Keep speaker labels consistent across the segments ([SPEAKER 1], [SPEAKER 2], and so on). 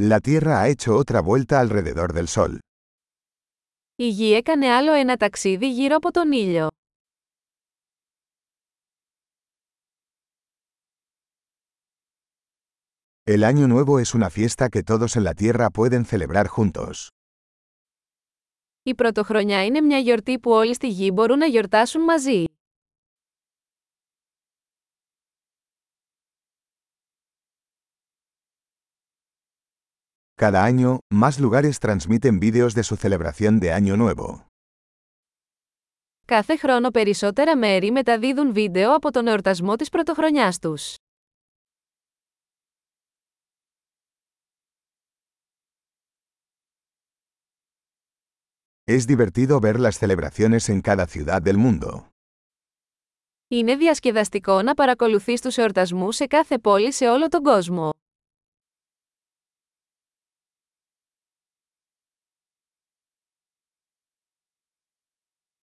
[SPEAKER 1] La Tierra ha hecho otra vuelta alrededor del Sol.
[SPEAKER 2] Η Γη έκανε άλλο ένα ταξίδι γύρω από τον ήλιο.
[SPEAKER 1] El Año Nuevo es una fiesta que todos en la Tierra pueden celebrar juntos.
[SPEAKER 2] Η Πρωτοχρονιά είναι μια γιορτή που όλοι στη Γη μπορούν να γιορτάσουν μαζί.
[SPEAKER 1] Cada año, más lugares transmiten vídeos de su celebración de Año Nuevo.
[SPEAKER 2] Κάθε χρόνο περισσότερα μέρη μεταδίδουν βίντεο από τον εορτασμό της πρωτοχρονιάς τους.
[SPEAKER 1] Es divertido ver las celebraciones en cada ciudad del mundo.
[SPEAKER 2] Είναι διασκεδαστικό να παρακολουθείς τους εορτασμούς σε κάθε πόλη σε όλο τον κόσμο.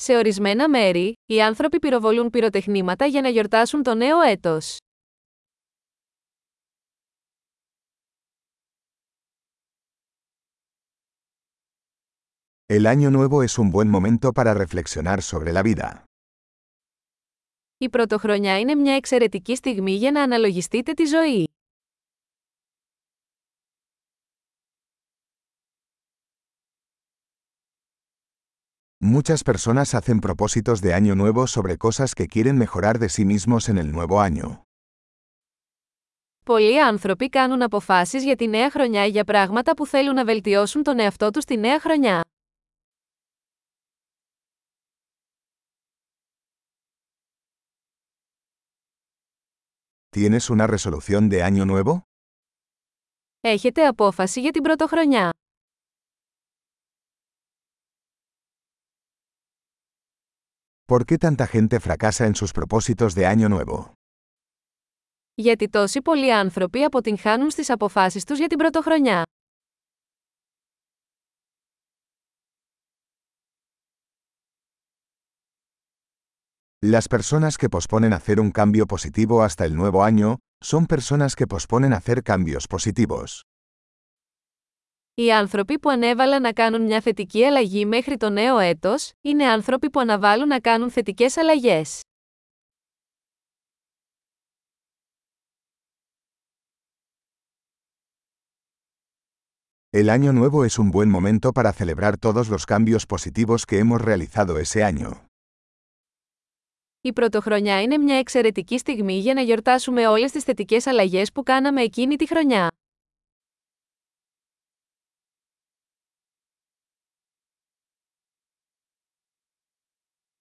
[SPEAKER 2] Σε ορισμένα μέρη, οι άνθρωποι πυροβολούν πυροτεχνήματα για να γιορτάσουν το νέο έτος.
[SPEAKER 1] El Año Nuevo es un buen momento para reflexionar sobre la vida.
[SPEAKER 2] Η πρωτοχρονιά είναι μια εξαιρετική στιγμή για να αναλογιστείτε τη ζωή.
[SPEAKER 1] Muchas personas hacen propósitos de Año Nuevo sobre cosas que quieren mejorar de sí mismos en el nuevo año.
[SPEAKER 2] Πολλοί άνθρωποι κάνουν αποφάσεις για τη νέα χρονιά για πράγματα που θέλουν να βελτιώσουν τον εαυτό τους τη νέα χρονιά.
[SPEAKER 1] ¿Tienes una resolución de Año Nuevo?
[SPEAKER 2] Έχετε απόφαση για την πρωτοχρονιά.
[SPEAKER 1] ¿Por qué tanta gente fracasa en sus propósitos de Año Nuevo?
[SPEAKER 2] Γιατί τόσοι πολλοί άνθρωποι αποτυγχάνουν στις αποφάσεις τους για την πρωτοχρονιά.
[SPEAKER 1] Las personas que posponen hacer un cambio positivo hasta el nuevo año, son personas que posponen hacer cambios positivos.
[SPEAKER 2] Οι άνθρωποι που ανέβαλαν να κάνουν μια θετική αλλαγή μέχρι το νέο έτος, είναι άνθρωποι που αναβάλουν να κάνουν θετικές αλλαγές.
[SPEAKER 1] El año nuevo es un buen momento para celebrar todos los cambios positivos que hemos realizado ese año.
[SPEAKER 2] Η πρωτοχρονιά είναι μια εξαιρετική στιγμή για να γιορτάσουμε όλες τις θετικές αλλαγές που κάναμε εκείνη τη χρονιά.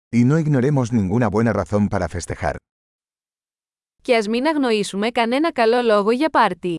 [SPEAKER 1] Y no ignoremos ninguna buena razón para festejar.
[SPEAKER 2] Και ας μην αγνοήσουμε κανένα καλό λόγο για πάρτι.